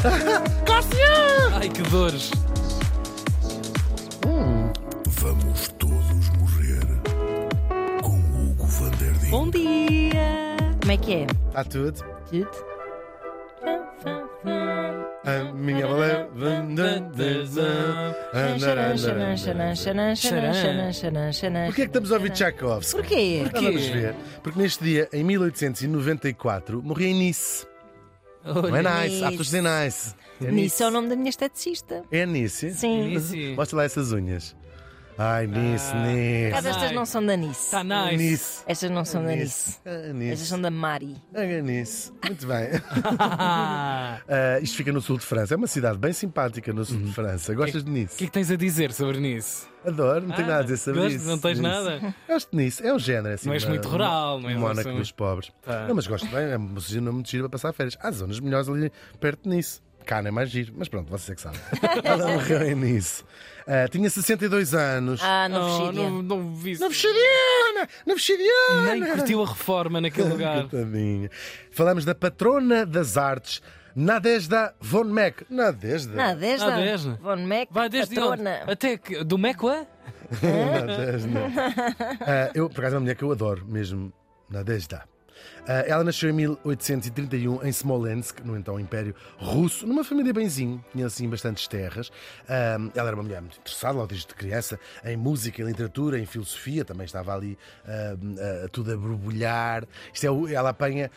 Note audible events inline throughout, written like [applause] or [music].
[laughs] Ai, que dores. Vamos todos morrer com Hugo van der Ding. Bom dia! Como é que é? Está tudo? Tudo? A minha Porquê é que estamos a ouvir Tchaikovsky? Porquê? Então Vamos ver. Porque neste dia, em 1894, morria em Nice. Não é nice? Há pessoas que dizem nice. É Nisso é o nome da minha esteticista. É Nice? Sim. Nice. Mostra lá essas unhas. Ai, Nice, Ah. Nice. Mas estas não são da Nice. Está nice. Nice. Estas não são da Nice. Ah, Estas Nice. são da Mari. Ah, Nice. Muito bem. Ah, [laughs] [laughs] Ah, isto fica no sul de França. É uma cidade bem simpática no sul Uhum. de França. Gostas de O Nice? que é que tens a dizer sobre nisso? Adoro, não tenho Ah, nada a dizer sobre gosto? isso. Não tens Nice. nada? Gosto de Nice. É um género assim. Não és uma- muito rural, não é? Mónaco Assim, dos pobres. Tá. Não, mas gosto bem. É uma zona muito gira para passar férias. Há zonas melhores ali perto de Nice. Não é mais giro. Mas pronto, você é que sabe. [laughs] Ela morreu em Nice. Ah, tinha 62 anos. Ah, Não, Novexídia. não, não vi isso. Novexiriana! Novexiriana! Nem curtiu a reforma naquele [laughs] lugar. Coitadinha. Falamos da patrona das artes, Nadezhda von Meck. Nadezhda? Não, desde Ah, a desde. Von Mac, Vai desde onde? patrona. Até que. Do Mecoa? [laughs] Nadezhda. Ah, eu, por acaso, é uma mulher que eu adoro mesmo. Nadezhda. Ah, ela nasceu em 1831 em Smolensk, no então Império Russo, numa família benzinho, tinha assim bastantes terras. Ah, ela era uma mulher muito interessada, logo desde criança, em música, em literatura, em filosofia, também estava ali ah, tudo a borbulhar. Isto é, ela apanha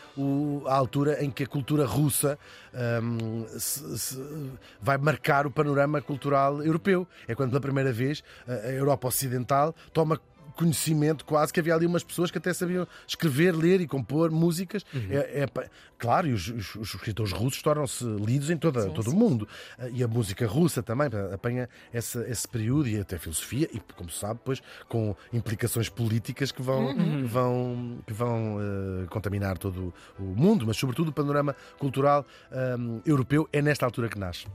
a altura em que a cultura russa vai marcar o panorama cultural europeu. É quando pela primeira vez a Europa Ocidental toma conhecimento quase que havia ali umas pessoas que até sabiam escrever, ler e compor músicas. É, é pa- claro, e os, os- os escritores russos tornam-se lidos em toda, todo o mundo. Ah, E a música russa também apanha essa- esse período e até filosofia, e como se sabe, depois com implicações políticas que vão, que vão, que vão ah, contaminar todo o mundo, mas sobretudo o panorama cultural ah, europeu é nesta altura que nasce.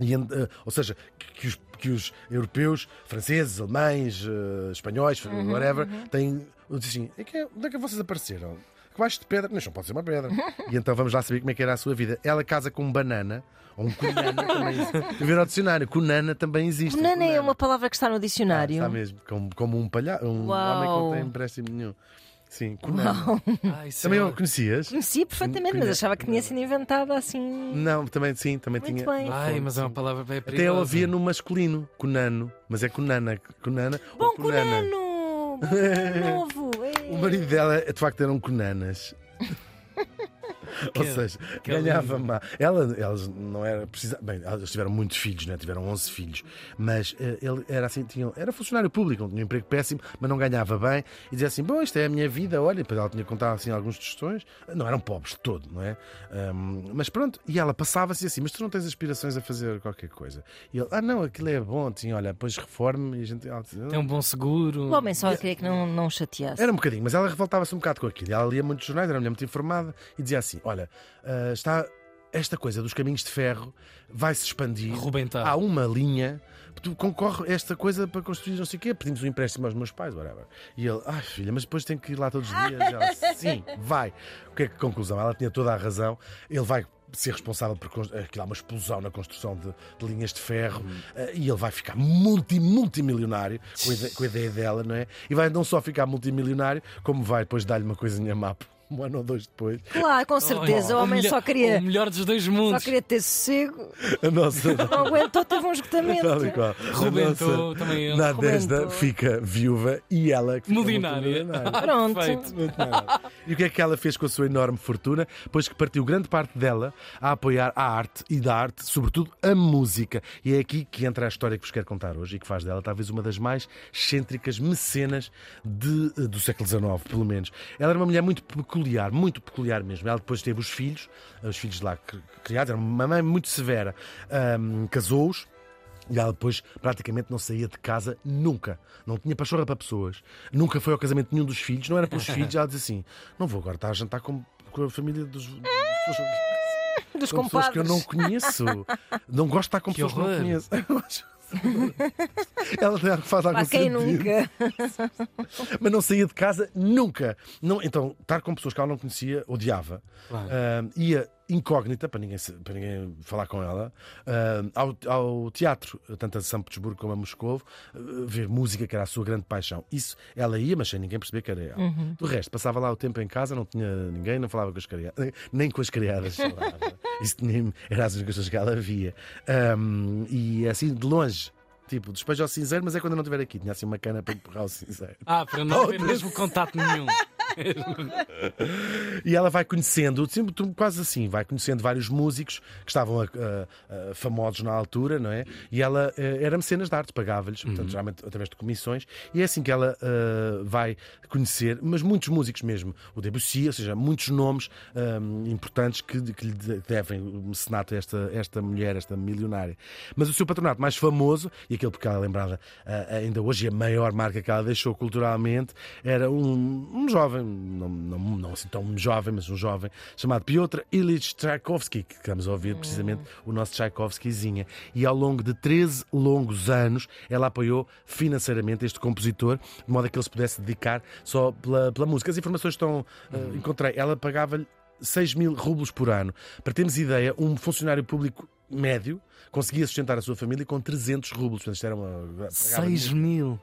E, eh, ou seja, que, os, que os europeus, franceses, alemães, eh, espanhóis, whatever, têm. Dizem assim: é que, é- onde é que vocês apareceram? Baixo de pedra? Não, isto não pode ser uma pedra. [laughs] e então vamos lá saber como é que era a sua vida. Ela casa com um banana, ou um cunana [laughs] também existe. Ver ao dicionário, cunana também existe. Banana é Cunana. uma palavra que está no Ah, dicionário. está mesmo, como, como um palhaço, um Uau. homem que não tem empréstimo nenhum. Sim, cunana. Ai, Também o conhecias? Conhecia perfeitamente, mas Conhe- achava que tinha sido inventada assim. Não, também sim, também Muito tinha. bem. Ai, mas é uma palavra bem Até eu perigosa. havia no masculino, Cunano, mas é Cunana. Cunana Bom! Bom [laughs] novo! Ei. O marido dela, de facto, eram Cunanas. [laughs] Ou Que- seja, que ganhava alívio. má. Ela, elas não era precisa. Bem, elas tiveram muitos filhos, né? tiveram 11 filhos, mas eh, ele era assim, tinha, era funcionário público, tinha um emprego péssimo, mas não ganhava bem, e dizia assim: Bom, isto é a minha vida, olha, depois ela tinha contado assim alguns tostões, não eram pobres de todo, não é? Ahm, mas pronto, e ela passava-se assim: Mas tu não tens aspirações a fazer qualquer coisa? E ele: Ah, não, aquilo é bom, tinha, olha, depois reforme, e a gente. ela dizia, Tem um bom seguro. O homem só queria que não, não chateasse. era um bocadinho, mas ela revoltava-se um bocado com aquilo. Ela lia muitos jornais, era uma mulher muito informada e dizia assim: Olha, ah, está esta coisa dos caminhos de ferro vai se expandir. Arrebentar. Há uma linha, concorre esta coisa para construir não sei o quê. Pedimos um empréstimo aos meus pais, whatever. E ele, ai filha, mas depois tem que ir lá todos os dias. E ela, [laughs] sim, vai. O que é que conclusão? Ela tinha toda a razão. Ele vai ser responsável por aquilo há uma explosão na construção de, de linhas de ferro eh, e ele vai ficar multi, multimilionário com a, com a ideia dela, não é? E vai não só ficar multimilionário, como vai depois dar-lhe uma coisinha má [laughs] um ano ou dois depois. Claro, com certeza. o homem melhor, só queria, O melhor dos dois só mundos. queria ter sossego. A nossa. Não aguentou, teve um esgotamento. Tal e qual. Rebentou nossa também ele. Nadezhda Rebentou. fica viúva e ela que fica Milionária. [laughs] Pronto. Perfeito. E o que é que ela fez com a sua enorme fortuna? Pois que partiu grande parte dela a apoiar a arte e da arte, sobretudo a música. E é aqui que entra a história que vos quero contar hoje e que faz dela talvez uma das mais excêntricas mecenas de- do século XIX, pelo menos. Ela era uma mulher muito peculiar, muito peculiar mesmo. Ela depois teve os filhos, os filhos lá cri- criados, era uma mãe muito severa. Ahm, Casou-os. E ela depois praticamente não saía de casa nunca. Não tinha pachorra para pessoas. Nunca foi ao casamento de nenhum dos filhos. Não era para os filhos. Ela dizia assim: Não vou agora estar a jantar com, com a família dos. dos- Dos com pessoas que eu não conheço. Não gosto de estar com Que pessoas que não horror. conheço. [laughs] [laughs] Ela faz algum Para quem sentido. nunca? [laughs] Mas não saía de casa nunca. Não, então, estar com pessoas que ela não conhecia, odiava. Claro. Ah, ia incógnita, para ninguém, para ninguém falar com ela, ah, ao, ao teatro, tanto a São Petersburgo como a Moscovo, ah, ver música, que era a sua grande paixão. Isso ela ia, mas sem ninguém perceber que era ela. Uhum. Do resto, passava lá o tempo em casa, não tinha ninguém, não falava com as criadas, nem com as criadas. [laughs] Isso nem, era as únicas coisas que ela via. Ahm, e assim, de longe. Tipo, despejo ao cinzeiro, mas é quando eu não estiver aqui. Tinha assim uma cana para empurrar o cinzeiro. Ah, para não [laughs] haver mesmo contato nenhum. [laughs] E ela vai conhecendo, sempre quase assim, vai conhecendo vários músicos que estavam a- a- a- famosos na altura, não é? E ela eh, era mecenas de arte, pagava-lhes, portanto, geralmente através de comissões, e é assim que ela eh, vai conhecer, mas muitos músicos mesmo, o Debussy, ou seja, muitos nomes ahm, importantes que, que lhe de- devem o mecenato a esta, esta mulher, esta milionária. Mas o seu patronato mais famoso, e aquele porque ela é lembrada ah, ainda hoje, e a maior marca que ela deixou culturalmente, era um, um jovem, não, não, não assim tão jovem, mas um jovem, chamado Piotr Ilyich Tchaikovsky, que estamos a ouvir precisamente o nosso Tchaikovskyzinha. E ao longo de 13 longos anos, ela apoiou financeiramente este compositor, de modo a que ele se pudesse dedicar só pela, pela música. As informações estão. ah, encontrei. Ela pagava-lhe 6 mil rublos por ano. Para termos ideia, um funcionário público médio conseguia sustentar a sua família com 300 rublos. Portanto, isto era uma. pagava 6 mil.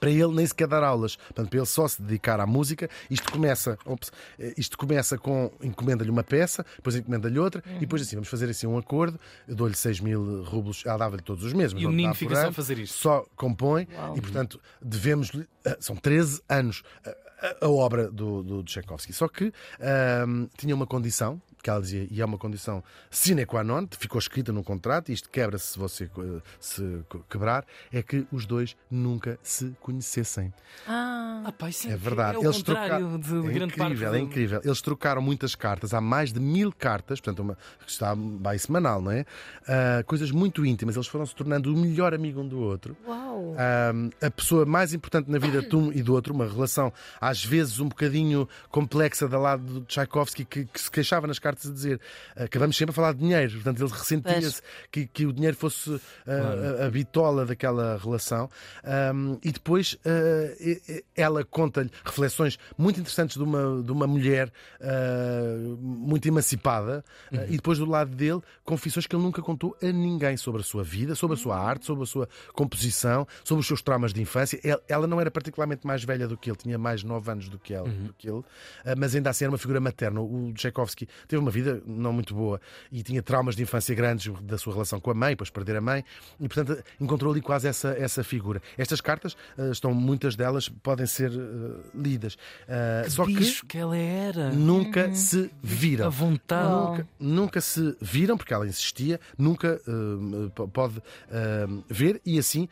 Para ele nem sequer dar aulas, portanto, para ele só se dedicar à música. Isto começa, ops, eh, isto começa com encomenda-lhe uma peça, depois encomenda-lhe outra, e depois assim, vamos fazer assim um acordo. Dou-lhe 6 mil rublos, ela dava-lhe todos os meses. mas E o menino fica só a fazer isto. Só compõe, Uau. e portanto, devemos-lhe. ah, São 13 anos a, a- a obra do, do Tchaikovsky. Só que ahm, tinha uma condição. Que ela dizia, e é uma condição sine qua non, ficou escrita no contrato, e isto quebra-se se você eh, se quebrar, é que os dois nunca se conhecessem. Ah, Ah, pá, isso É verdade. É o Eles contrário trocaram. de, é grande parte. incrível, do- é incrível. Eles trocaram muitas cartas, há mais de mil cartas, portanto, uma, está vai semanal, não é? Ah, coisas muito íntimas. Eles foram se tornando o melhor amigo um do outro. uau. Ah, a pessoa mais importante na vida de um e do outro, uma relação às vezes um bocadinho complexa da lado do Tchaikovsky, que, que se queixava nas cartas a dizer acabamos sempre a falar de dinheiro, portanto ele ressentia-se que, que o dinheiro fosse ah, a, a bitola daquela relação. Ah, e depois ah, e- ela conta-lhe reflexões muito interessantes de uma, de uma mulher ah, muito emancipada, ah, e depois do lado dele, confissões que ele nunca contou a ninguém sobre a sua vida, sobre a sua arte, sobre a sua composição, sobre os seus traumas de infância. El- Ela não era particularmente mais velha do que ele, tinha mais 9 anos do que, ela, do que ele, ah, mas ainda assim era uma figura materna. O Tchaikovsky teve uma vida não muito boa e tinha traumas de infância grandes da sua relação com a mãe, depois perder a mãe, e portanto encontrou ali quase essa, essa figura. Estas cartas ah, estão, muitas delas podem ser ah, lidas. Ah, Que só bicho que ela era. que nunca se viram. A vontade. Nunca, nunca se viram, porque ela insistia, nunca p- pode ver, e assim,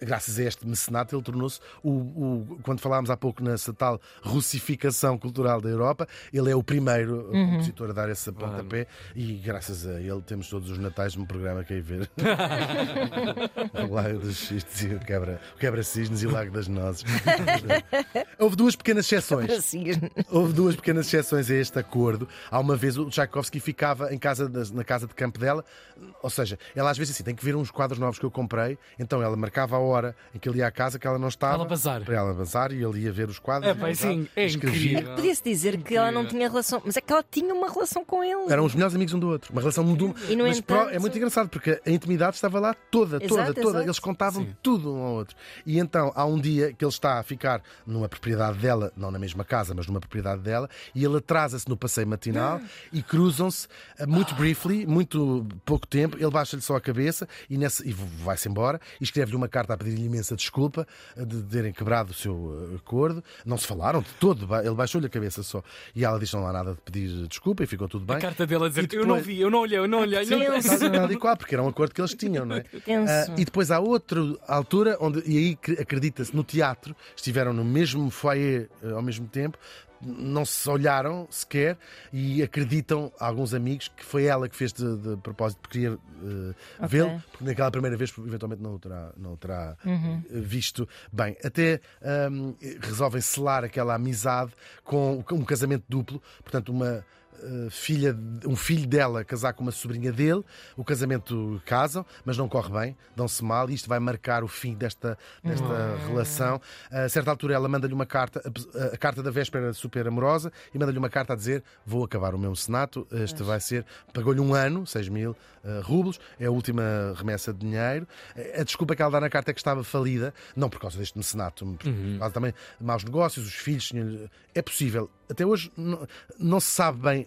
graças a este mecenato, ele tornou-se o, o- Quando falámos há pouco nessa tal russificação cultural da Europa, ele é o primeiro uh, compositor a dar esse pontapé, e graças a ele temos todos os natais um programa que é ver. [laughs] o Lago dos Cisnes e o Quebra- o Quebra-Cisnes e o Lago das Nozes. [laughs] Houve duas pequenas exceções. Houve duas pequenas exceções a este acordo. Há uma vez o Tchaikovsky ficava em casa na casa de campo dela, ou seja, ela às vezes assim, tem que ver uns quadros novos que eu comprei, então ela marcava a hora em que ele ia à casa que ela não estava. Ela bazar. Para ela bazar e ele ia ver os quadros. É, pá, sim, é escrevia. incrível. Podia-se dizer que ela não tinha relação, mas é que ela tinha uma relação com ele. Eram os melhores amigos um do outro. Uma relação muito. E, no mas entanto- pro- é muito engraçado porque a intimidade estava lá toda, toda, Exato, toda. exato. Eles contavam tudo um ao outro. E então há um dia que ele está a ficar numa propriedade dela, não na mesma casa, mas numa propriedade dela, e ele atrasa-se no passeio matinal e cruzam-se eh, muito briefly, muito pouco tempo. Ele baixa-lhe só a cabeça e, nessa- e vai-se embora e escreve-lhe uma carta a pedir-lhe imensa desculpa eh, de terem quebrado o seu eh, acordo. Não se falaram de todo, ele baixou-lhe a cabeça só. E ela diz: Não há nada de pedir desculpa e ficou tudo bem. A carta dele a dizer: E Eu não depois- vi, eu não olhei, eu não olhei. Não... Tenso. Tal, tal e qual, porque era um acordo que eles tinham, não é? [laughs] Ah, e depois há outra altura onde, e aí cre- acredita-se, no teatro, estiveram no mesmo foyer ah, ao mesmo tempo, não se olharam sequer e acreditam alguns amigos que foi ela que fez de, de propósito, porque queria ah, vê-lo, porque naquela primeira vez eventualmente não o terá, não o terá Uhum. eh, visto bem. Até ahm, resolvem selar aquela amizade com um casamento duplo, portanto, uma filha, de- um filho dela casar com uma sobrinha dele. O casamento casam, mas não corre bem, dão-se mal e isto vai marcar o fim desta, desta relação. A certa altura ela manda-lhe uma carta, a, carta da véspera era super amorosa, e manda-lhe uma carta a dizer: Vou acabar o meu senato, este vai ser. Pagou-lhe um ano, 6 mil eh, rublos, é a última remessa de dinheiro. Eh, A desculpa que ela dá na carta é que estava falida, não por causa deste mecenato, por causa também de maus negócios, os filhos É possível. Até hoje não, não se sabe bem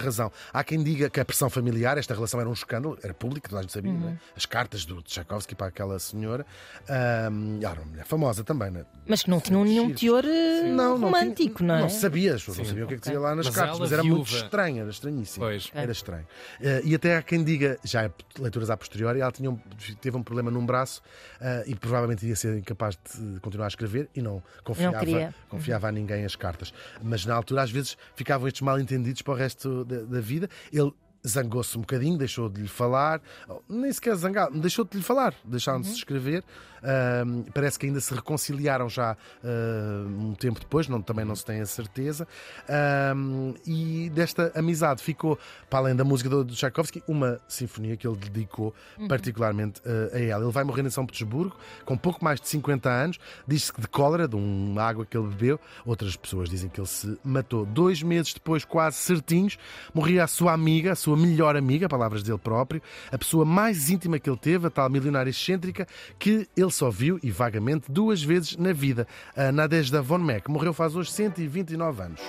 razão. Há quem diga que a pressão familiar, esta relação era um escândalo, era pública, toda a gente sabia, não é? As cartas do Tchaikovsky para aquela senhora. ahm, era uma mulher famosa também, não é? Mas que não tinham nenhum teor eh, Não, não romântico, tinha- não é? Não se sabia, as pessoas não sabiam o que é que dizia lá nas Mas cartas, ela, mas era muito viúva- estranho, era estranhíssimo. Pois. Era estranho. Eh, e até há quem diga, já é leituras a posteriori, ela tinha um- teve um problema num braço eh, e provavelmente ia ser incapaz de continuar a escrever e não confiava, queria. confiava a ninguém as cartas. Mas na altura, às vezes, ficavam estes mal entendidos para o resto da, da vida. Ele zangou-se um bocadinho, deixou de lhe falar, oh, nem sequer zangado, deixou de lhe falar, deixaram-se de escrever. Ahm, parece que ainda se reconciliaram já ah, um tempo depois, não, também não se tem a certeza. Ahm, e desta amizade ficou, para além da música do, do Tchaikovsky, uma sinfonia que ele dedicou particularmente ah, a ela. Ele vai morrer em São Petersburgo com pouco mais de 50 anos. Diz-se que de cólera, de uma água que ele bebeu. Outras pessoas dizem que ele se matou. Dois meses depois, quase certinhos, morria a sua amiga, a sua melhor amiga, palavras dele próprio, a pessoa mais íntima que ele teve, a tal milionária excêntrica, que ele só viu, e vagamente, duas vezes na vida. A Nadezhda von Meck morreu faz hoje 129 anos.